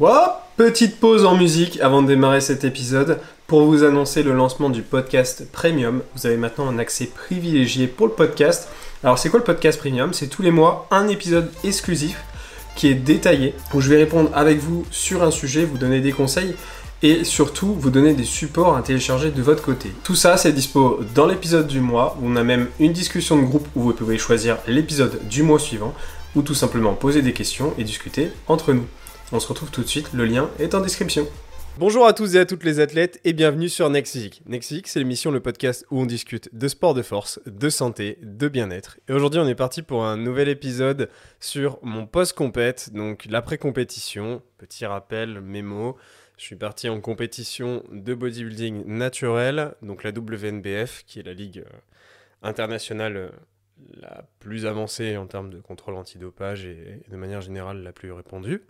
Wow, petite pause en musique avant de démarrer cet épisode pour vous annoncer le lancement du podcast Premium. Vous avez maintenant un accès privilégié pour le podcast. Alors c'est quoi le podcast Premium? C'est tous les mois un épisode exclusif qui est détaillé où je vais répondre avec vous sur un sujet, vous donner des conseils et surtout vous donner des supports à télécharger de votre côté. Tout ça c'est dispo dans l'épisode du mois où on a même une discussion de groupe où vous pouvez choisir l'épisode du mois suivant ou tout simplement poser des questions et discuter entre nous. On se retrouve tout de suite, le lien est en description. Bonjour à tous et à toutes les athlètes et bienvenue sur Next Physique. C'est l'émission, le podcast où on discute de sport de force, de santé, de bien-être. Et aujourd'hui, on est parti pour un nouvel épisode sur mon post-compète, donc l'après-compétition. Petit rappel, mémo. Je suis parti en compétition de bodybuilding naturel, donc la WNBF, qui est la ligue euh, internationale euh, la plus avancée en termes de contrôle antidopage et, de manière générale la plus répandue.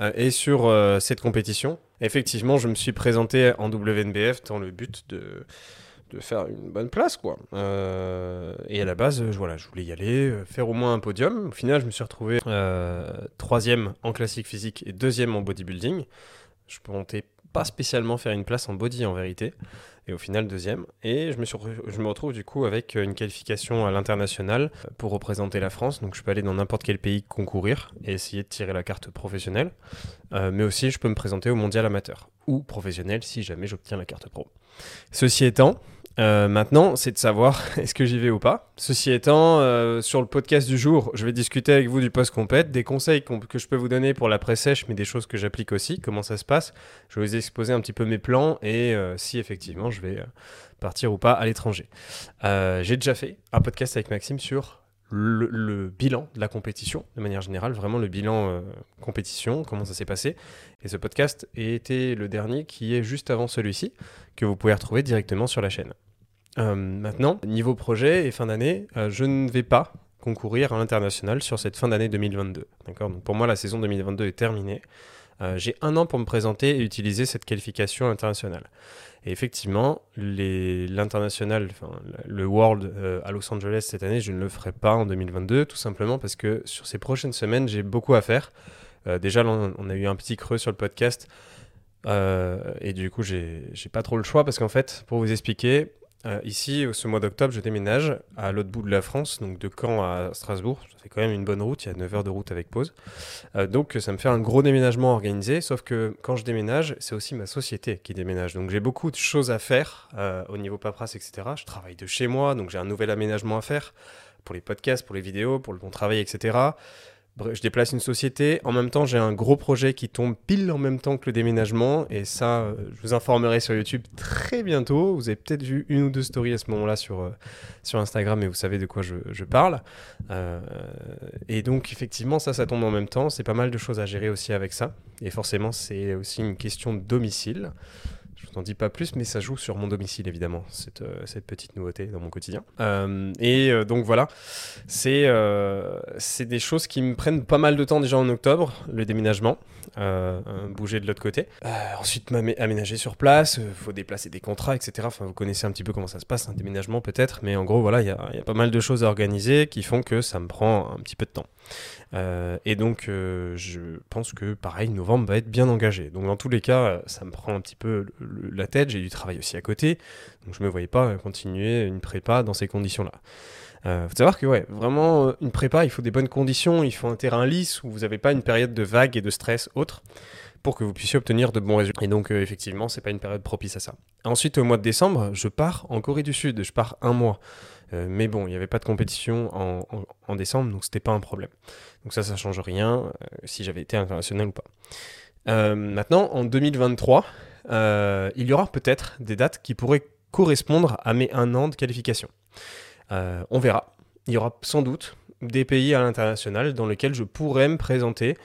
Euh, et sur euh, cette compétition, effectivement, je me suis présenté en WNBF dans le but de, de faire une bonne place. quoi. Euh, et à la base, voilà, je voulais y aller, faire au moins un podium. Au final, je me suis retrouvé troisième en classique physique et deuxième en bodybuilding. Je comptais pas spécialement faire une place en body en vérité et au final deuxième. Et je me, retrouve du coup avec une qualification à l'international pour représenter la France. Donc je peux aller dans n'importe quel pays concourir et essayer de tirer la carte professionnelle. Euh, mais aussi je peux me présenter au mondial amateur ou professionnel si jamais j'obtiens la carte pro. Ceci étant, euh, maintenant, c'est de savoir est-ce que j'y vais ou pas? Ceci étant, euh, sur le podcast du jour, je vais discuter avec vous du post-compète, des conseils que je peux vous donner pour la sèche, mais des choses que j'applique aussi, comment ça se passe. Je vais vous exposer un petit peu mes plans et euh, si effectivement je vais partir ou pas à l'étranger. J'ai déjà fait un podcast avec Maxime sur le, bilan de la compétition, de manière générale, vraiment le bilan compétition, comment ça s'est passé. Et ce podcast était le dernier qui est juste avant celui-ci, que vous pouvez retrouver directement sur la chaîne. Euh, maintenant, niveau projet et fin d'année, euh, je ne vais pas concourir à l'international sur cette fin d'année 2022. D'accord? Donc pour moi, la saison 2022 est terminée. Euh, j'ai un an pour me présenter et utiliser cette qualification internationale. Et effectivement, l'international, le World à Los Angeles cette année, je ne le ferai pas en 2022, tout simplement parce que sur ces prochaines semaines, j'ai beaucoup à faire. déjà, on a eu un petit creux sur le podcast. et du coup, j'ai pas trop le choix parce qu'en fait, pour vous expliquer, euh, ici, ce mois d'octobre, je déménage à l'autre bout de la France, donc de Caen à Strasbourg. Fait quand même une bonne route, il y a 9 heures de route avec pause. Euh, donc ça me fait un gros déménagement organisé, sauf que quand je déménage, c'est aussi ma société qui déménage. Donc j'ai beaucoup de choses à faire euh, au niveau paperasse, etc. Je travaille de chez moi, donc j'ai un nouvel aménagement à faire pour les podcasts, pour les vidéos, pour le bon travail, etc je déplace une société. En même temps, j'ai un gros projet qui tombe pile en même temps que le déménagement. Et ça, euh, je vous informerai sur YouTube très bientôt. Vous avez peut-être vu une ou deux stories à ce moment-là sur, euh, sur Instagram et vous savez de quoi je, je parle. Euh, et donc, effectivement, ça, ça tombe en même temps. C'est pas mal de choses à gérer aussi avec ça. Et forcément, c'est aussi une question de domicile. Je vous en dis pas plus, mais ça joue sur mon domicile, évidemment, cette, euh, petite nouveauté dans mon quotidien. Euh, et euh, donc voilà, c'est des choses qui me prennent pas mal de temps déjà en octobre, le déménagement, bouger de l'autre côté. ensuite, aménager sur place, il faut déplacer des contrats, etc. Enfin, vous connaissez un petit peu comment ça se passe, un déménagement peut-être, mais en gros, voilà, il y a, pas mal de choses à organiser qui font que ça me prend un petit peu de temps. Et donc, je pense que pareil, novembre va être bien engagé. Donc, dans tous les cas, ça me prend un petit peu la tête. J'ai du travail aussi à côté. Donc, je ne me voyais pas continuer une prépa dans ces conditions-là. Euh, faut savoir que ouais, vraiment une prépa, il faut des bonnes conditions, il faut un terrain lisse où vous n'avez pas une période de vague et de stress autre pour que vous puissiez obtenir de bons résultats. Et donc effectivement, c'est pas une période propice à ça. Ensuite, au mois de décembre, je pars en Corée du Sud, je pars un mois. Euh, mais bon, il n'y avait pas de compétition en, décembre, donc c'était pas un problème. Donc ça, ça change rien euh, si j'avais été international ou pas. Euh, maintenant, en 2023, il y aura peut-être des dates qui pourraient correspondre à mes un an de qualification. on verra. Il y aura sans doute des pays à l'international dans lesquels je pourrais me présenter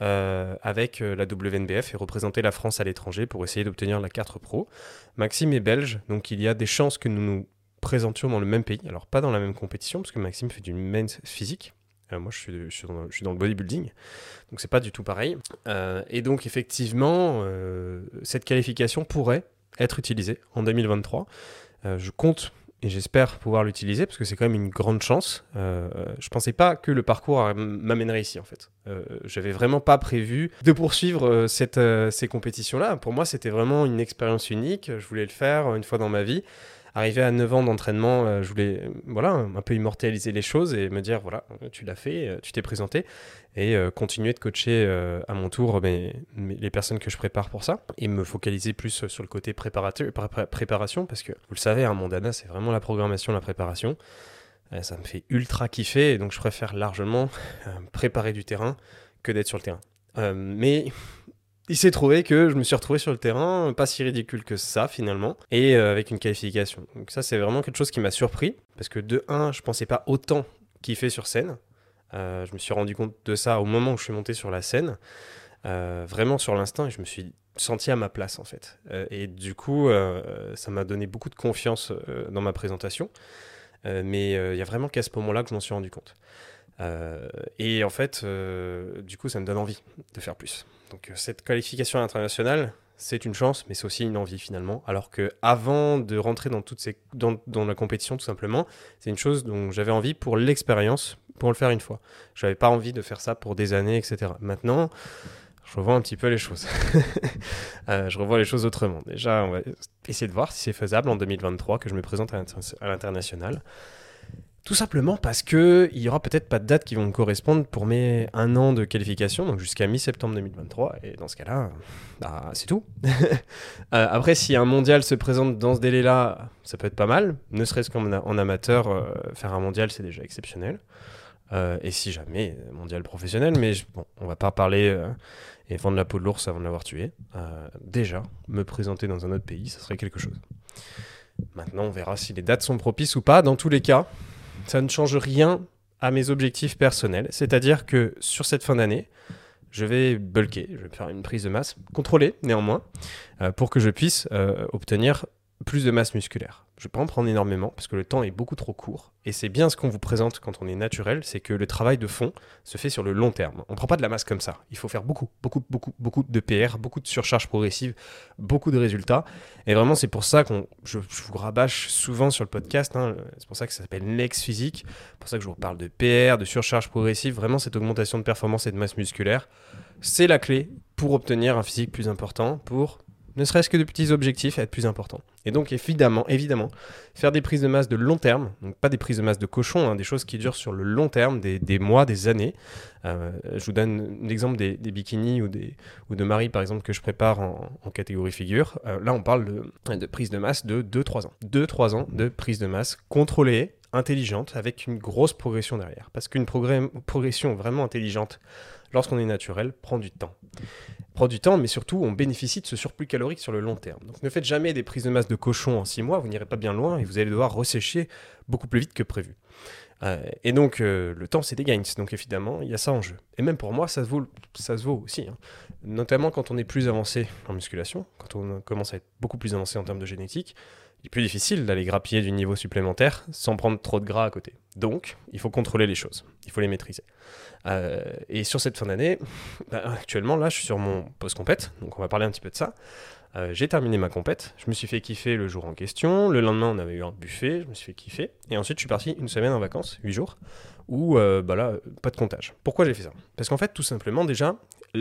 avec la WNBF et représenter la France à l'étranger pour essayer d'obtenir la carte pro. Maxime est belge, donc il y a des chances que nous nous présentions dans le même pays. Alors, pas dans la même compétition, parce que Maxime fait du men's physique. Euh, moi, je suis, dans, le bodybuilding. Donc, c'est pas du tout pareil. Euh, et donc, effectivement, euh, cette qualification pourrait être utilisée en 2023. je compte et j'espère pouvoir l'utiliser parce que c'est quand même une grande chance. Je pensais pas que le parcours m'amènerait ici en fait. J'avais vraiment pas prévu de poursuivre ces compétitions-là. Pour moi, c'était vraiment une expérience unique. Je voulais le faire une fois dans ma vie. Arrivé à 9 ans d'entraînement, je voulais voilà, un peu immortaliser les choses et me dire voilà, tu l'as fait, tu t'es présenté et continuer de coacher à mon tour les personnes que je prépare pour ça et me focaliser plus sur le côté préparation parce que vous le savez, hein, mon dada, c'est vraiment la programmation, la préparation. Euh, ça me fait ultra kiffer, et donc je préfère largement euh, préparer du terrain que d'être sur le terrain. Euh, mais il s'est trouvé que je me suis retrouvé sur le terrain, pas si ridicule que ça finalement, et avec une qualification. Donc ça c'est vraiment quelque chose qui m'a surpris, parce que de 1, je pensais pas autant kiffer sur scène. je me suis rendu compte de ça au moment où je suis monté sur la scène, vraiment sur l'instinct, et je me suis senti à ma place en fait. et du coup, ça m'a donné beaucoup de confiance dans ma présentation. Euh, mais euh, il y a vraiment qu'à ce moment-là que je m'en suis rendu compte. Euh, et en fait, du coup, ça me donne envie de faire plus. Donc cette qualification internationale, c'est une chance, mais c'est aussi une envie finalement. Alors que avant de rentrer dans, toutes ces, dans la compétition, tout simplement, c'est une chose dont j'avais envie pour l'expérience, pour le faire une fois. Je n'avais pas envie de faire ça pour des années, etc. Maintenant, je revois un petit peu les choses. Euh, je revois les choses autrement. Déjà, on va essayer de voir si c'est faisable en 2023 que je me présente à l'international. Tout simplement parce que il aura peut-être pas de dates qui vont me correspondre pour mes un an de qualification, donc jusqu'à mi-septembre 2023. Et dans ce cas-là, bah, c'est tout. Euh, après, si un mondial se présente dans ce délai-là, ça peut être pas mal. Ne serait-ce qu'en amateur, euh, faire un mondial, c'est déjà exceptionnel. et si jamais, mondial professionnel, mais bon, on va pas parler et vendre la peau de l'ours avant de l'avoir tué. Euh, déjà, me présenter dans un autre pays, ça serait quelque chose. Maintenant, on verra si les dates sont propices ou pas. Dans tous les cas, ça ne change rien à mes objectifs personnels. C'est-à-dire que sur cette fin d'année, je vais bulker, je vais faire une prise de masse, contrôlée néanmoins, euh, pour que je puisse euh, obtenir plus de masse musculaire. Je ne vais pas en prendre énormément parce que le temps est beaucoup trop court. Et c'est bien ce qu'on vous présente quand on est naturel, c'est que le travail de fond se fait sur le long terme. On ne prend pas de la masse comme ça. Il faut faire beaucoup, beaucoup, beaucoup, beaucoup de PR, beaucoup de surcharge progressive, beaucoup de résultats. Et vraiment, c'est pour ça que je, vous rabâche souvent sur le podcast. Hein. c'est pour ça que ça s'appelle l'ex physique. C'est pour ça que je vous parle de PR, de surcharge progressive. Vraiment, cette augmentation de performance et de masse musculaire, c'est la clé pour obtenir un physique plus important, pour ne serait-ce que de petits objectifs, être plus important. Et donc évidemment, faire des prises de masse de long terme, donc pas des prises de masse de cochon, hein, des choses qui durent sur le long terme, des, mois, des années. Euh, je vous donne l'exemple des, bikinis ou, des, ou de Marie par exemple que je prépare en, catégorie figure. Euh, là on parle de, de prise de masse de 2-3 ans. 2-3 ans de prise de masse contrôlée, intelligente, avec une grosse progression derrière. Parce qu'une progression vraiment intelligente, lorsqu'on est naturel, prend du temps prend du temps, mais surtout on bénéficie de ce surplus calorique sur le long terme. Donc ne faites jamais des prises de masse de cochon en 6 mois, vous n'irez pas bien loin et vous allez devoir ressécher beaucoup plus vite que prévu. Euh, et donc euh, le temps c'est des gains, donc évidemment il y a ça en jeu. Et même pour moi ça se vaut, ça se vaut aussi, hein. notamment quand on est plus avancé en musculation, quand on commence à être beaucoup plus avancé en termes de génétique, est plus difficile d'aller grappiller du niveau supplémentaire sans prendre trop de gras à côté. Donc, il faut contrôler les choses, il faut les maîtriser. Euh, et sur cette fin d'année, bah, actuellement, là, je suis sur mon post-compète, donc on va parler un petit peu de ça. Euh, j'ai terminé ma compète, je me suis fait kiffer le jour en question, le lendemain on avait eu un buffet, je me suis fait kiffer, et ensuite je suis parti une semaine en vacances, 8 jours, où euh, bah pas de comptage. Pourquoi j'ai fait ça? Parce qu'en fait, tout simplement, déjà,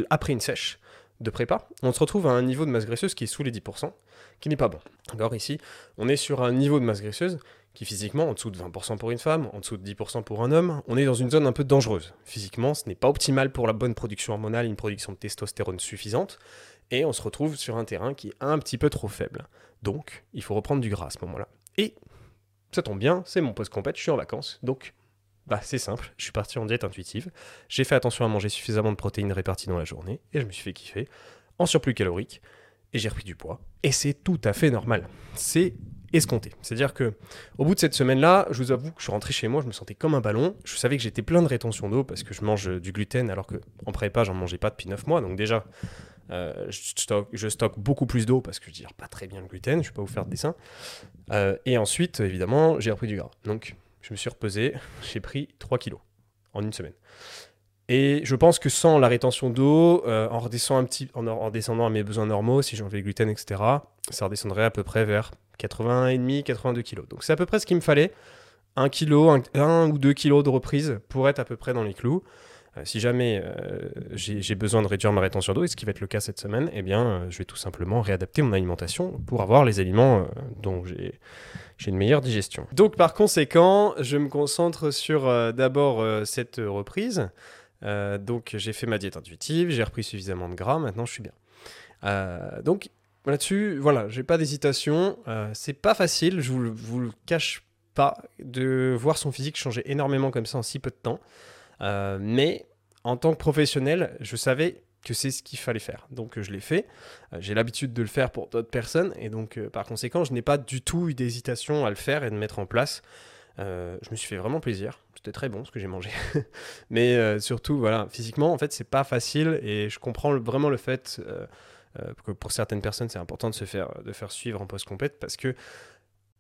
après une sèche, de prépa, on se retrouve à un niveau de masse graisseuse qui est sous les 10%, qui n'est pas bon. Alors ici, on est sur un niveau de masse graisseuse qui physiquement, en dessous de 20% pour une femme, en dessous de 10% pour un homme, on est dans une zone un peu dangereuse. Physiquement, ce n'est pas optimal pour la bonne production hormonale, une production de testostérone suffisante, et on se retrouve sur un terrain qui est un petit peu trop faible. Donc, il faut reprendre du gras à ce moment-là. Et ça tombe bien, c'est mon post-compète, je suis en vacances, donc bah, c'est simple, je suis parti en diète intuitive, j'ai fait attention à manger suffisamment de protéines réparties dans la journée, et je me suis fait kiffer, en surplus calorique, et j'ai repris du poids. Et c'est tout à fait normal. C'est escompté. C'est-à-dire que au bout de cette semaine-là, je vous avoue que je suis rentré chez moi, je me sentais comme un ballon. Je savais que j'étais plein de rétention d'eau parce que je mange du gluten alors que en prépa, j'en mangeais pas depuis 9 mois. Donc déjà, euh, je, stocke, beaucoup plus d'eau parce que je gère pas très bien le gluten, je vais pas vous faire de dessin. Euh, et ensuite, évidemment, j'ai repris du gras. Donc je me suis repesé, j'ai pris 3 kilos en une semaine. Et je pense que sans la rétention d'eau, euh, en, redescendant un petit, en, en, descendant à mes besoins normaux, si j'enlevais le gluten, etc., ça redescendrait à peu près vers 81,5, 82 kg. Donc c'est à peu près ce qu'il me fallait. 1 kg, 1, ou 2 kg de reprise pour être à peu près dans les clous. Euh, si jamais euh, j'ai besoin de réduire ma rétention d'eau, et ce qui va être le cas cette semaine, eh bien, euh, je vais tout simplement réadapter mon alimentation pour avoir les aliments dont j'ai une meilleure digestion. Donc, par conséquent, je me concentre sur d'abord cette reprise. donc, j'ai fait ma diète intuitive, j'ai repris suffisamment de gras, maintenant je suis bien. donc, là-dessus, voilà, j'ai pas d'hésitation. c'est pas facile, je vous, vous le cache pas, de voir son physique changer énormément comme ça en si peu de temps. Euh, mais en tant que professionnel, je savais que c'est ce qu'il fallait faire. Donc je l'ai fait. Euh, j'ai l'habitude de le faire pour d'autres personnes. Et donc euh, par conséquent, je n'ai pas du tout eu d'hésitation à le faire et de mettre en place. je me suis fait vraiment plaisir. C'était très bon ce que j'ai mangé. Mais surtout, voilà, physiquement, en fait, c'est pas facile. Et je comprends vraiment le fait que pour certaines personnes, c'est important de se faire, de faire suivre en post-compète parce que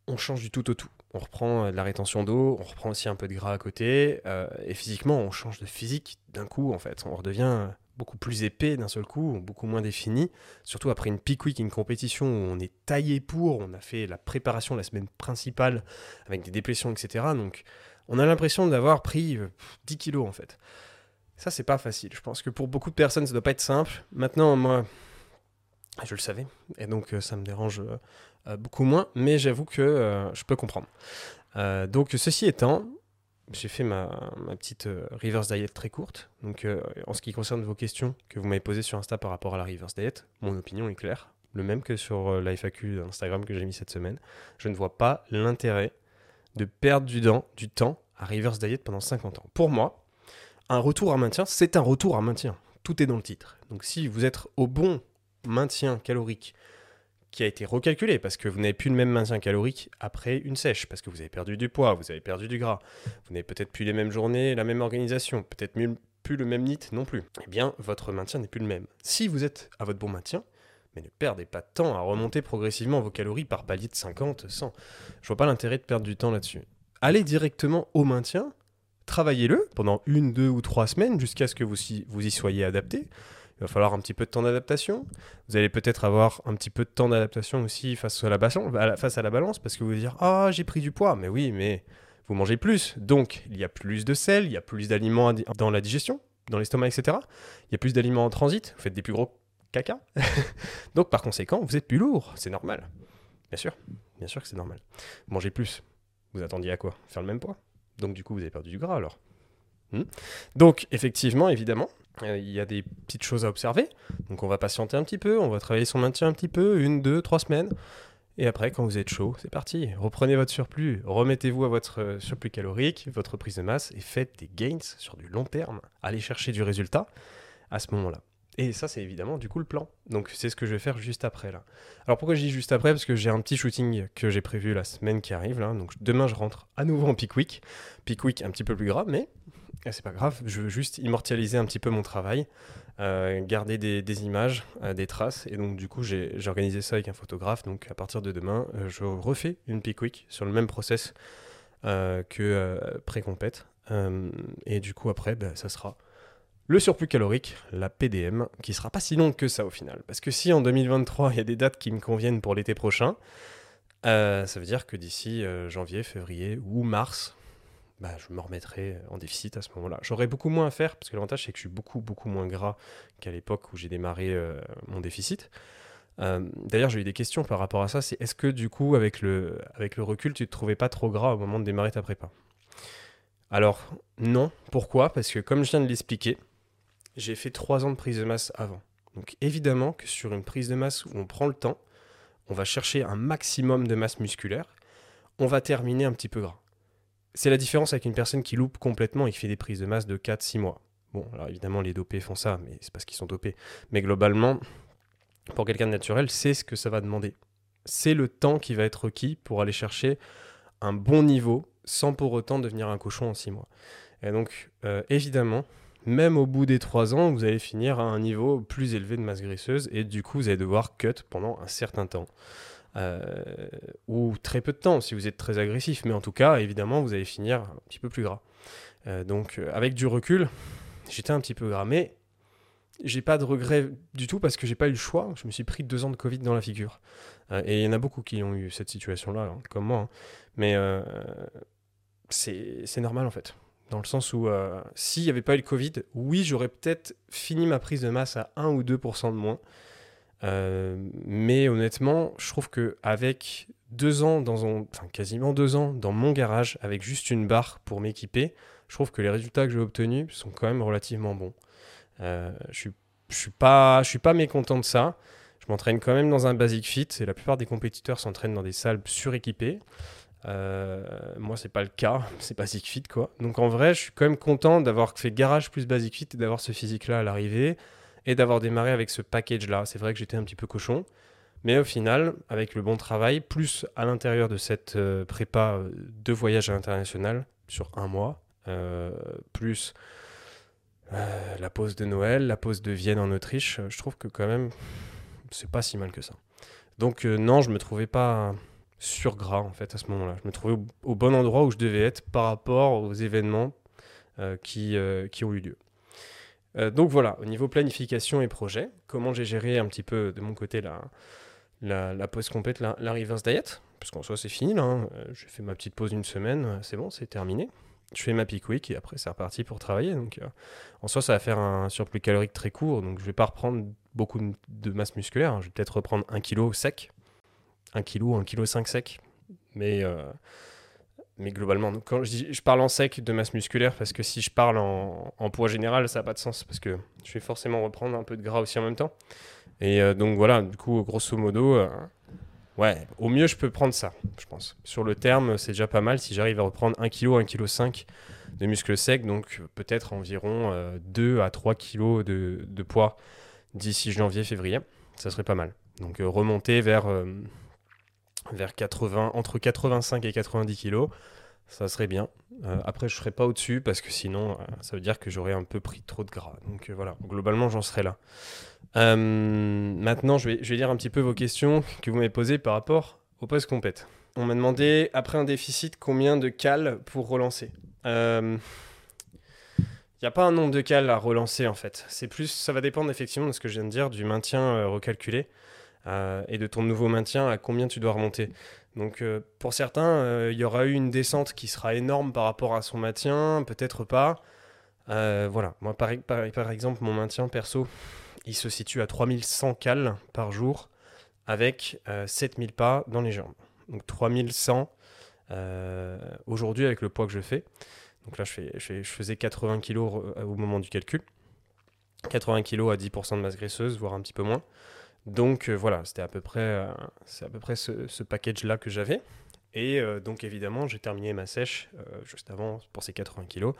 on change du tout au tout. On reprend euh, de la rétention d'eau, on reprend aussi un peu de gras à côté, euh, et physiquement, on change de physique d'un coup, en fait. On redevient beaucoup plus épais d'un seul coup, beaucoup moins défini, surtout après une peak week, une compétition où on est taillé pour, on a fait la préparation la semaine principale avec des dépressions, etc. Donc, on a l'impression d'avoir pris 10 euh, kilos, en fait. Ça, c'est pas facile. Je pense que pour beaucoup de personnes, ça doit pas être simple. Maintenant, moi, je le savais, et donc ça me dérange euh, beaucoup moins, mais j'avoue que euh, je peux comprendre. Euh, donc, ceci étant, j'ai fait ma, petite reverse diet très courte. Donc, en ce qui concerne vos questions que vous m'avez posées sur Insta par rapport à la reverse diet, mon opinion est claire. Le même que sur l'IFAQ d'Instagram que j'ai mis cette semaine. Je ne vois pas l'intérêt de perdre du temps, du temps à reverse diet pendant 50 ans. Pour moi, un retour à maintien, c'est un retour à maintien. Tout est dans le titre. Donc, si vous êtes au bon maintien calorique qui a été recalculé parce que vous n'avez plus le même maintien calorique après une sèche, parce que vous avez perdu du poids, vous avez perdu du gras, vous n'avez peut-être plus les mêmes journées, la même organisation, peut-être plus le même NIT non plus. Eh bien, votre maintien n'est plus le même. Si vous êtes à votre bon maintien, mais ne perdez pas de temps à remonter progressivement vos calories par palier de 50, 100. Je vois pas l'intérêt de perdre du temps là-dessus. Allez directement au maintien, travaillez-le pendant une, deux ou trois semaines jusqu'à ce que vous y soyez adapté il va falloir un petit peu de temps d'adaptation. Vous allez peut-être avoir un petit peu de temps d'adaptation aussi face à la, balance, parce que vous allez dire Ah, j'ai pris du poids. Mais oui, mais vous mangez plus. Donc, il y a plus de sel, il y a plus d'aliments dans la digestion, dans l'estomac, etc. Il y a plus d'aliments en transit. Vous faites des plus gros caca. Donc, par conséquent, vous êtes plus lourd. C'est normal. Bien sûr. Bien sûr que c'est normal. Mangez plus. Vous attendiez à quoi? Faire le même poids? Donc, du coup, vous avez perdu du gras alors. Hmm? Donc, effectivement, évidemment, il y a des petites choses à observer. Donc on va patienter un petit peu, on va travailler son maintien un petit peu, une, deux, trois semaines. Et après, quand vous êtes chaud, c'est parti. Reprenez votre surplus, remettez-vous à votre euh, surplus calorique, votre prise de masse et faites des gains sur du long terme. Allez chercher du résultat à ce moment-là. Et ça, c'est évidemment du coup le plan. Donc c'est ce que je vais faire juste après là. Alors pourquoi je dis juste après? Parce que j'ai un petit shooting que j'ai prévu la semaine qui arrive là. Donc demain, je rentre à nouveau en peak week. Peak week un petit peu plus grave, mais c'est pas grave, je veux juste immortaliser un petit peu mon travail, euh, garder des, images, euh, des traces. Et donc, du coup, j'ai organisé ça avec un photographe. Donc, à partir de demain, euh, je refais une pick week sur le même process que pré-compète. et du coup, après, bah, ça sera le surplus calorique, la PDM, qui sera pas si longue que ça au final. Parce que si en 2023, il y a des dates qui me conviennent pour l'été prochain, ça veut dire que d'ici janvier, février ou mars, bah, je me remettrai en déficit à ce moment-là. J'aurai beaucoup moins à faire, parce que l'avantage, c'est que je suis beaucoup, beaucoup moins gras qu'à l'époque où j'ai démarré euh, mon déficit. Euh, d'ailleurs, j'ai eu des questions par rapport à ça. C'est est-ce que du coup, avec le, avec le recul, tu te trouvais pas trop gras au moment de démarrer ta prépa? Alors, non. Pourquoi? Parce que comme je viens de l'expliquer, j'ai fait trois ans de prise de masse avant. Donc évidemment que sur une prise de masse où on prend le temps, on va chercher un maximum de masse musculaire, on va terminer un petit peu gras. C'est la différence avec une personne qui loupe complètement et qui fait des prises de masse de 4-6 mois. Bon, alors évidemment, les dopés font ça, mais c'est parce qu'ils sont dopés. Mais globalement, pour quelqu'un de naturel, c'est ce que ça va demander. C'est le temps qui va être requis pour aller chercher un bon niveau sans pour autant devenir un cochon en 6 mois. Et donc, euh, évidemment, même au bout des 3 ans, vous allez finir à un niveau plus élevé de masse graisseuse et du coup, vous allez devoir cut pendant un certain temps. Euh, ou très peu de temps si vous êtes très agressif. Mais en tout cas, évidemment, vous allez finir un petit peu plus gras. Euh, donc, euh, avec du recul, j'étais un petit peu gras. Mais j'ai pas de regrets du tout parce que j'ai pas eu le choix. Je me suis pris deux ans de Covid dans la figure. Et il y en a beaucoup qui ont eu cette situation-là, hein, comme moi. Hein. Mais c'est normal en fait. Dans le sens où s'il n'y avait pas eu le Covid, oui, j'aurais peut-être fini ma prise de masse à 1 ou 2% de moins. Mais honnêtement, je trouve que avec deux ans dans enfin quasiment deux ans dans mon garage avec juste une barre pour m'équiper, je trouve que les résultats que j'ai obtenus sont quand même relativement bons. Euh, je suis, suis pas, je suis pas mécontent de ça. Je m'entraîne quand même dans un basic fit et la plupart des compétiteurs s'entraînent dans des salles suréquipées. Euh, moi, c'est pas le cas, c'est basic fit quoi. Donc en vrai, je suis quand même content d'avoir fait garage plus basic fit et d'avoir ce physique-là à l'arrivée et d'avoir démarré avec ce package-là. C'est vrai que j'étais un petit peu cochon, mais au final, avec le bon travail, plus à l'intérieur de cette euh, prépa de voyage à l'international sur un mois, plus euh, la pause de Noël, la pause de Vienne en Autriche, je trouve que quand même, c'est pas si mal que ça. Donc euh, non, je me trouvais pas sur gras en fait à ce moment-là. Je me trouvais au, bon endroit où je devais être par rapport aux événements euh, qui, qui ont eu lieu. Donc voilà, au niveau planification et projet, comment j'ai géré un petit peu de mon côté la, la, la pause complète, la, reverse diet, parce qu'en soi c'est fini hein. j'ai fait ma petite pause d'une semaine, c'est bon, c'est terminé je fais ma peak week et après c'est reparti pour travailler. Donc euh, en soi, ça va faire un surplus calorique très court. Donc je vais pas reprendre beaucoup de masse musculaire. Je vais peut-être reprendre un kilo sec, un kilo, un kilo 5 sec. Mais, euh, mais globalement, quand je, parle en sec de masse musculaire, parce que si je parle en, poids général, ça n'a pas de sens. Parce que je vais forcément reprendre un peu de gras aussi en même temps. Et euh, donc voilà, du coup, grosso modo, Ouais, au mieux, je peux prendre ça, je pense. Sur le terme, c'est déjà pas mal si j'arrive à reprendre 1 kg, 1 kg 5 de muscles secs, donc peut-être environ 2 euh, à 3 kg de, poids d'ici janvier, février. Ça serait pas mal. Donc euh, remonter vers, euh, vers 80, entre 85 et 90 kg, ça serait bien. après, je ne serais pas au-dessus parce que sinon, ça veut dire que j'aurais un peu pris trop de gras. Donc voilà, globalement, j'en serais là. Euh, maintenant, je vais, lire un petit peu vos questions que vous m'avez posées par rapport au post compète. On m'a demandé, après un déficit, combien de cales pour relancer? Il euh, n'y a pas un nombre de cales à relancer en fait. C'est plus, ça va dépendre effectivement de ce que je viens de dire, du maintien euh, et de ton nouveau maintien à combien tu dois remonter. Donc pour certains, il y aura eu une descente qui sera énorme par rapport à son maintien, peut-être pas. voilà, moi par, exemple, mon maintien perso, il se situe à 3100 cales par jour avec 7000 euh, pas dans les jambes. Donc 3100 euh, aujourd'hui avec le poids que je fais. Donc là, je, je, faisais 80 kg euh, au moment du calcul. 80 kg à 10% de masse graisseuse, voire un petit peu moins. Donc voilà, c'était à peu près, c'est à peu près ce package-là que j'avais. Et euh, donc évidemment, j'ai terminé ma sèche euh, juste avant pour ces 80 kilos.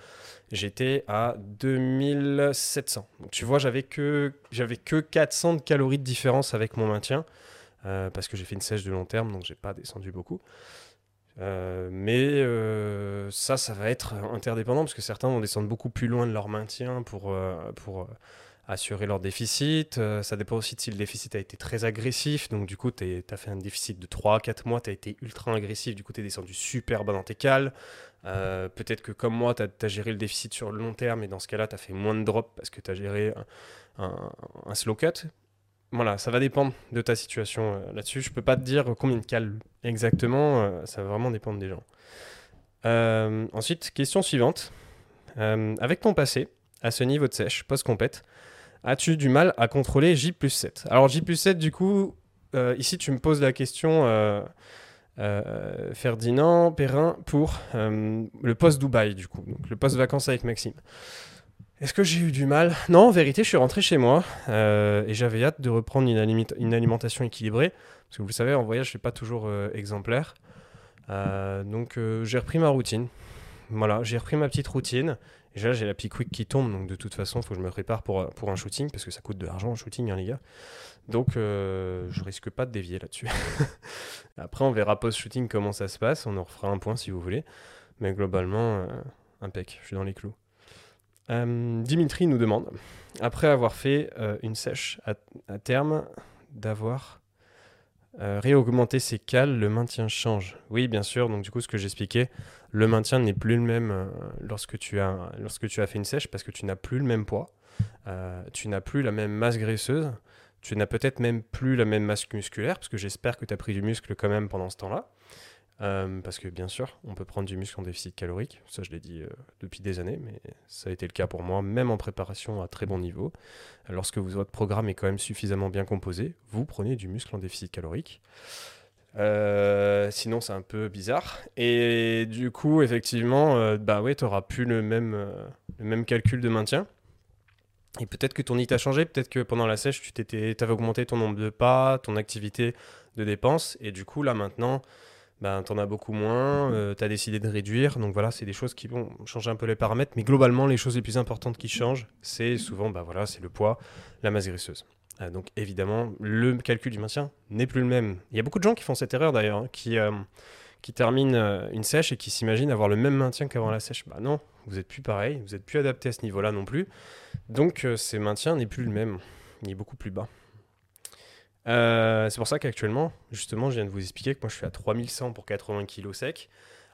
J'étais à 2700. Donc tu vois, j'avais que, j'avais que 400 de calories de différence avec mon maintien. Euh, parce que j'ai fait une sèche de long terme, donc j'ai pas descendu beaucoup. mais ça, ça va être interdépendant parce que certains vont descendre beaucoup plus loin de leur maintien pour, pour assurer leur déficit. Euh, ça dépend aussi de si le déficit a été très agressif. Donc, du coup, tu as fait un déficit de 3 4 mois, tu as été ultra agressif. Du coup, tu es descendu super bas dans tes cales. Euh, peut-être que, comme moi, tu as, géré le déficit sur le long terme et dans ce cas-là, tu as fait moins de drop parce que tu as géré un, slow cut. Voilà, ça va dépendre de ta situation euh, là-dessus. Je peux pas te dire combien de cales exactement. ça va vraiment dépendre des gens. ensuite, question suivante. avec ton passé, à ce niveau de sèche, post-compète, as-tu du mal à contrôler J plus 7 Alors J plus 7, du coup, euh, ici tu me poses la question, euh, euh, Ferdinand Perrin, pour le post Dubaï, du coup, le post vacances avec Maxime. Est-ce que j'ai eu du mal? Non, en vérité, je suis rentré chez moi et j'avais hâte de reprendre une, une, alimentation équilibrée, parce que vous le savez, en voyage, je suis pas toujours exemplaire. donc j'ai repris ma routine. Voilà, j'ai repris ma petite routine Déjà, j'ai la pique quick qui tombe, donc de toute façon, il faut que je me prépare pour, pour un shooting, parce que ça coûte de l'argent un shooting, hein, les gars. Donc, euh, je risque pas de dévier là-dessus. Après, on verra post-shooting comment ça se passe. On en refera un point si vous voulez. Mais globalement, euh, impec, je suis dans les clous. Euh, Dimitri nous demande, après avoir fait euh, une sèche à, terme, d'avoir Euh, réaugmenter ses cales, le maintien change. Oui, bien sûr. Donc, du coup, ce que j'expliquais, le maintien n'est plus le même euh, lorsque, tu as, lorsque tu as fait une sèche parce que tu n'as plus le même poids. Euh, tu n'as plus la même masse graisseuse. Tu n'as peut-être même plus la même masse musculaire parce que j'espère que tu as pris du muscle quand même pendant ce temps-là. Euh, parce que bien sûr, on peut prendre du muscle en déficit calorique, ça je l'ai dit euh, depuis des années, mais ça a été le cas pour moi, même en préparation à très bon niveau. Lorsque votre programme est quand même suffisamment bien composé, vous prenez du muscle en déficit calorique. Euh, sinon, c'est un peu bizarre. Et du coup, effectivement, bah ouais, tu n'auras plus le même, le même calcul de maintien. Et peut-être que ton IT a changé, peut-être que pendant la sèche, tu avais augmenté ton nombre de pas, ton activité de dépenses, et du coup, là maintenant, ben, tu en as beaucoup moins, euh, tu as décidé de réduire. Donc voilà, c'est des choses qui vont changer un peu les paramètres. Mais globalement, les choses les plus importantes qui changent, c'est souvent ben, voilà, c'est le poids, la masse graisseuse. Euh, donc évidemment, le calcul du maintien n'est plus le même. Il y a beaucoup de gens qui font cette erreur d'ailleurs, hein, qui, euh, qui terminent une sèche et qui s'imaginent avoir le même maintien qu'avant la sèche. Bah non, vous n'êtes plus pareil, vous n'êtes plus adapté à ce niveau-là non plus. Donc ce maintien n'est plus le même, il est beaucoup plus bas. Euh, c'est pour ça qu'actuellement, justement, je viens de vous expliquer que moi je suis à 3100 pour 80 kg sec,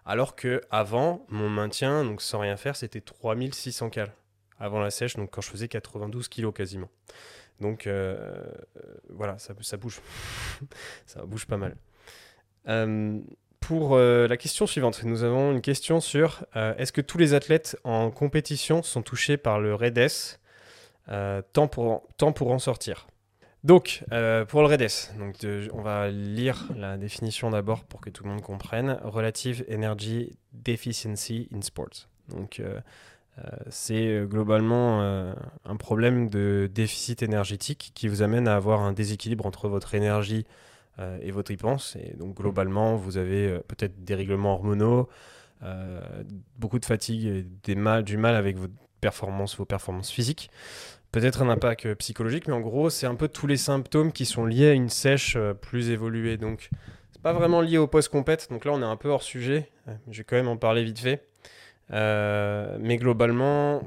alors que avant mon maintien, donc sans rien faire, c'était 3600 cal avant la sèche, donc quand je faisais 92 kg quasiment. Donc euh, voilà, ça, bouge. ça bouge pas mal. Euh, pour la question suivante, nous avons une question sur est-ce que tous les athlètes en compétition sont touchés par le REDES tant, pour, tant pour en sortir? Donc, euh, pour le REDES, donc on va lire la définition d'abord pour que tout le monde comprenne. Relative Energy Deficiency in Sports. Donc, euh, euh, c'est globalement un problème de déficit énergétique qui vous amène à avoir un déséquilibre entre votre énergie et votre dépense. Et donc, globalement, vous avez peut-être des règlements hormonaux, beaucoup de fatigue du mal avec votre performance, vos performances physiques peut-être un impact euh, psychologique, mais en gros, c'est un peu tous les symptômes qui sont liés à une sèche euh, plus évoluée. Donc, c'est pas vraiment lié au post-compète. Donc là, on est un peu hors sujet. Euh, je vais quand même en parler vite fait. mais globalement,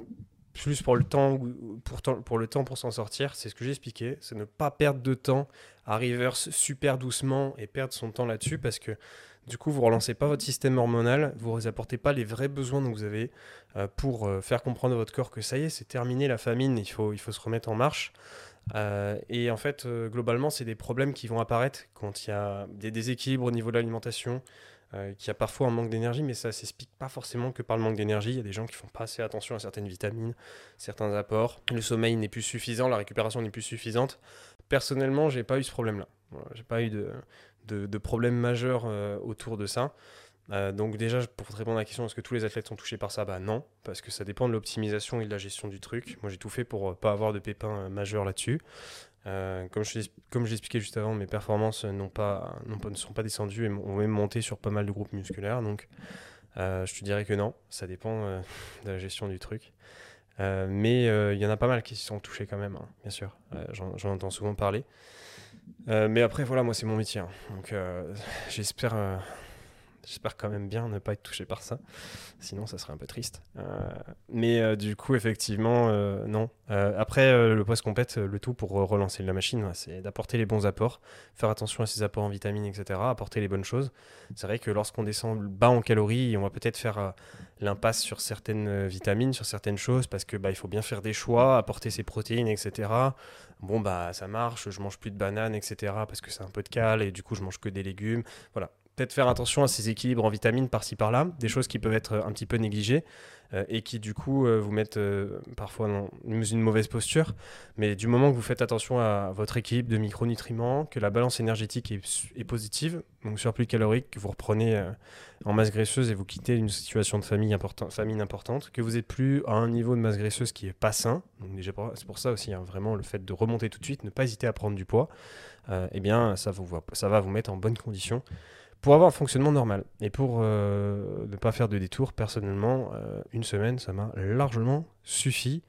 plus pour le temps, pour, pour le temps pour s'en sortir, c'est ce que j'ai expliqué, c'est ne pas perdre de temps à reverse super doucement et perdre son temps là-dessus parce que du coup, vous ne relancez pas votre système hormonal, vous ne apportez pas les vrais besoins que vous avez euh, pour euh, faire comprendre à votre corps que ça y est, c'est terminé la famine, il faut, se remettre en marche. Euh, et en fait, globalement, c'est des problèmes qui vont apparaître quand il y a des déséquilibres au niveau de l'alimentation, qu'il y a parfois un manque d'énergie, mais ça ne s'explique pas forcément que par le manque d'énergie. Il y a des gens qui font pas assez attention à certaines vitamines, certains apports. Le sommeil n'est plus suffisant, la récupération n'est plus suffisante. Personnellement, j'ai pas eu ce problème-là. j'ai pas eu de, de, problèmes majeurs euh, autour de ça. Euh, donc déjà, pour te répondre à la question, est-ce que tous les athlètes sont touchés par ça? Bah non, parce que ça dépend de l'optimisation et de la gestion du truc. Moi, j'ai tout fait pour euh, pas avoir de pépins majeurs là-dessus. comme je l'expliquais juste avant, mes performances pas, ne sont pas descendues et ont même monté sur pas mal de groupes musculaires. Donc, je te dirais que non, ça dépend de la gestion du truc. mais il y en a pas mal qui sont touchés quand même, hein, bien sûr. J'en entends souvent parler. Euh, mais après, voilà, moi, c'est mon métier. Hein. Donc, euh, j'espère euh, J'espère quand même bien ne pas être touché par ça. Sinon, ça serait un peu triste. Euh, mais euh, du coup, effectivement, euh, non. après, le post compète, le tout pour relancer la machine, c'est d'apporter les bons apports, faire attention à ses apports en vitamines, etc., apporter les bonnes choses. C'est vrai que lorsqu'on descend bas en calories, on va peut-être faire l'impasse sur certaines vitamines, sur certaines choses, parce que bah, il faut bien faire des choix, apporter ses protéines, etc. Bon, bah ça marche, je mange plus de bananes, etc., parce que c'est un peu de cal, et du coup, je mange que des légumes. Voilà, peut-être faire attention à ces équilibres en vitamines par-ci par-là, des choses qui peuvent être un petit peu négligées euh, et qui du coup euh, vous mettent euh, parfois dans une mauvaise posture. Mais du moment que vous faites attention à votre équilibre de micronutriments, que la balance énergétique est, positive, donc surplus calorique, que vous reprenez en masse graisseuse et vous quittez une situation de famine importante, que vous n'êtes plus à un niveau de masse graisseuse qui est pas sain, c'est pour ça aussi hein, vraiment le fait de remonter tout de suite, ne pas hésiter à prendre du poids, eh bien ça, ça va vous mettre en bonne condition pour avoir un fonctionnement normal. Et pour euh, ne pas faire de détour, personnellement, euh, une semaine, ça m'a largement suffi.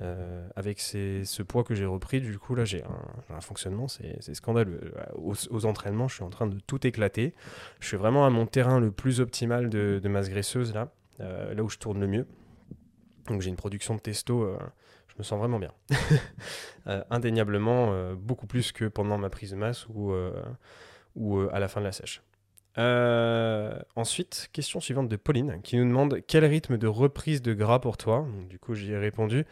Euh, avec ce poids que j'ai repris, du coup, là, j'ai un, fonctionnement, c'est scandaleux. Aux, entraînements, je suis en train de tout éclater. Je suis vraiment à mon terrain le plus optimal de, masse graisseuse, là, là où je tourne le mieux. Donc j'ai une production de testo, je me sens vraiment bien. indéniablement, beaucoup plus que pendant ma prise de masse ou à la fin de la sèche. Ensuite, question suivante de Pauline qui nous demande quel rythme de reprise de gras pour toi? du coup, j'y ai répondu.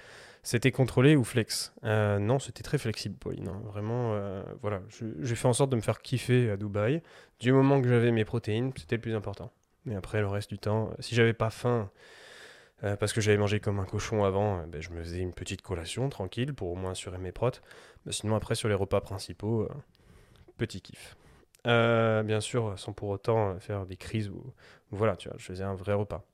C'était contrôlé ou flex Non, c'était très flexible, Pauline. Hein. Vraiment, voilà. J'ai fait en sorte de me faire kiffer à Dubaï. Du moment que j'avais mes protéines, c'était le plus important. Mais après, le reste du temps, si j'avais pas faim, euh, parce que j'avais mangé comme un cochon avant, euh, ben, je me faisais une petite collation tranquille pour au moins assurer mes protes. Sinon, après, sur les repas principaux, euh, petit kiff. Bien sûr, sans pour autant faire des crises ou, voilà, tu vois, je faisais un vrai repas.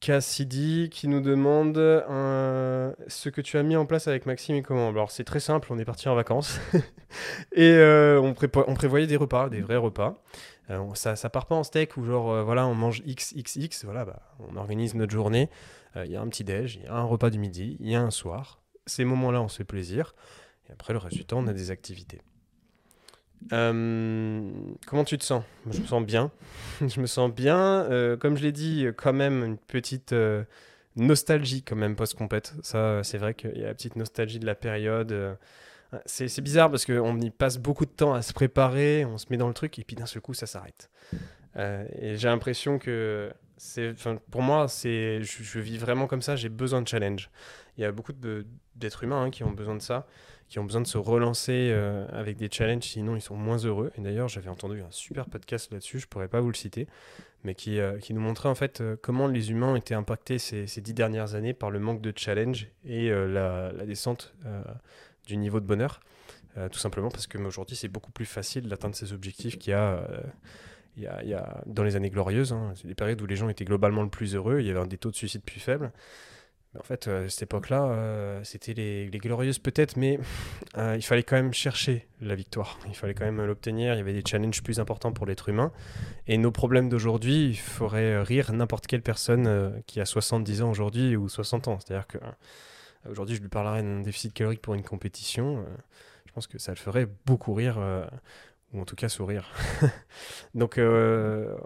Cassidy qui nous demande ce que tu as mis en place avec Maxime et comment? Alors c'est très simple, on est parti en vacances et on, prévoyait des repas, des vrais repas. Euh, ça, ça part pas en steak où genre euh, voilà on mange XXX, voilà bah, on organise notre journée. Euh, il y a un petit déj, il y a un repas du midi, il y a un soir. Ces moments-là on se fait plaisir et après le reste du temps on a des activités. Comment tu te sens? Je me sens bien. je me sens bien. comme je l'ai dit, quand même une petite nostalgie quand même post-compète. Ça, c'est vrai qu'il y a la petite nostalgie de la période. C'est bizarre parce qu'on y passe beaucoup de temps à se préparer, on se met dans le truc et puis d'un seul coup ça s'arrête. Euh, et j'ai l'impression que pour moi, je, vis vraiment comme ça. J'ai besoin de challenge. Il y a beaucoup d'êtres humains hein, qui ont besoin de ça, qui ont besoin de se relancer euh, avec des challenges, sinon ils sont moins heureux. Et d'ailleurs, j'avais entendu un super podcast là-dessus. Je pourrais pas vous le citer, mais qui, euh, qui nous montrait en fait comment les humains étaient impactés ces, ces, dix dernières années par le manque de challenge et la, descente du niveau de bonheur. Euh, tout simplement parce qu'aujourd'hui, c'est beaucoup plus facile d'atteindre ces objectifs qu'il y a, euh, il, y a, dans les années glorieuses. Hein. C'est des périodes où les gens étaient globalement le plus heureux, il y avait des taux de suicide plus faibles. En fait, euh, cette époque-là, c'était les, glorieuses peut-être, mais il fallait quand même chercher la victoire. Il fallait quand même l'obtenir. Il y avait des challenges plus importants pour l'être humain. Et nos problèmes d'aujourd'hui, il ferait rire n'importe quelle personne qui a 70 ans aujourd'hui ou 60 ans. C'est-à-dire que Aujourd'hui, je lui parlerai d'un déficit calorique pour une compétition. Euh, je pense que ça le ferait beaucoup rire, euh, ou en tout cas sourire. Donc, euh,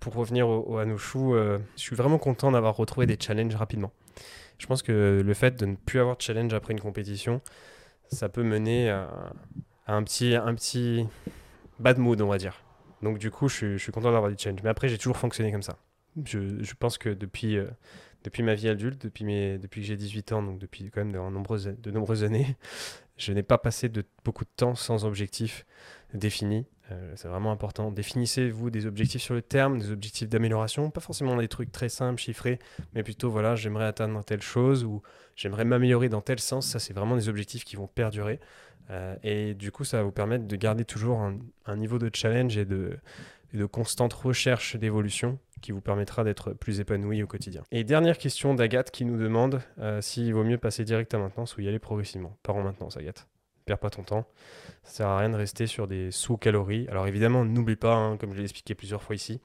pour revenir au, à nos choux, je suis vraiment content d'avoir retrouvé des challenges rapidement. Je pense que le fait de ne plus avoir de challenge après une compétition, ça peut mener à, un, petit, un petit bad mood, on va dire. Donc, du coup, je, suis content d'avoir des challenges. Mais après, j'ai toujours fonctionné comme ça. Je, pense que depuis depuis ma vie adulte, depuis, mes, depuis que j'ai 18 ans, donc depuis quand même de nombreuses, années, je n'ai pas passé beaucoup de temps sans objectif défini. Euh, c'est vraiment important. Définissez-vous des objectifs sur le terme, des objectifs d'amélioration, pas forcément des trucs très simples, chiffrés, mais plutôt voilà, j'aimerais atteindre telle chose ou j'aimerais m'améliorer dans tel sens. Ça, c'est vraiment des objectifs qui vont perdurer. Euh, et du coup, ça va vous permettre de garder toujours un, niveau de challenge et de, constante recherche d'évolution qui vous permettra d'être plus épanoui au quotidien. Et dernière question d'Agathe qui nous demande euh, s'il vaut mieux passer direct à maintenance ou y aller progressivement. Par en maintenance, Agathe. Perds pas ton temps. Ça sert à rien de rester sur des sous-calories. Alors évidemment, n'oublie pas, hein, comme je l'ai expliqué plusieurs fois ici,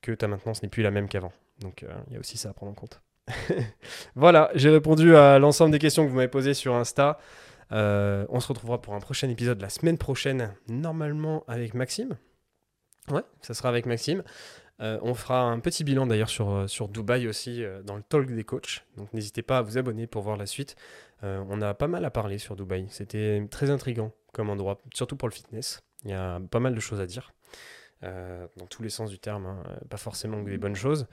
que ta maintenance n'est plus la même qu'avant. Donc euh, il y a aussi ça à prendre en compte. voilà, j'ai répondu à l'ensemble des questions que vous m'avez posées sur Insta. Euh, on se retrouvera pour un prochain épisode la semaine prochaine, normalement avec Maxime. Ouais, ça sera avec Maxime. Euh, on fera un petit bilan d'ailleurs sur, sur Dubaï aussi dans le talk des coachs. Donc n'hésitez pas à vous abonner pour voir la suite. On a pas mal à parler sur Dubaï. C'était très intrigant comme endroit, surtout pour le fitness. Il y a pas mal de choses à dire. dans tous les sens du terme, hein. pas forcément des bonnes choses.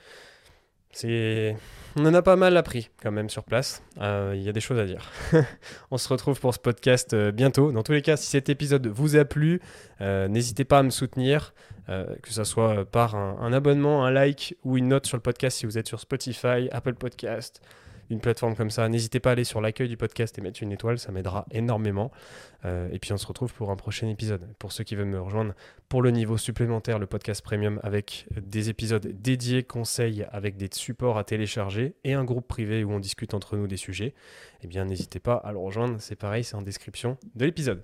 On en a pas mal appris quand même sur place. Euh, il y a des choses à dire. on se retrouve pour ce podcast euh, bientôt. Dans tous les cas, si cet épisode vous a plu, euh, n'hésitez pas à me soutenir, que ce soit par un, un, abonnement, un like ou une note sur le podcast si vous êtes sur Spotify, Apple Podcast, une plateforme comme ça, n'hésitez pas à aller sur l'accueil du podcast et mettre une étoile, ça m'aidera énormément. Euh, et puis on se retrouve pour un prochain épisode. Pour ceux qui veulent me rejoindre pour le niveau supplémentaire, le podcast premium avec des épisodes dédiés, conseils avec des supports à télécharger et un groupe privé où on discute entre nous des sujets, eh bien n'hésitez pas à le rejoindre, c'est pareil, c'est en description de l'épisode.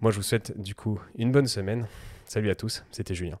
Moi je vous souhaite du coup une bonne semaine. Salut à tous, c'était Julien.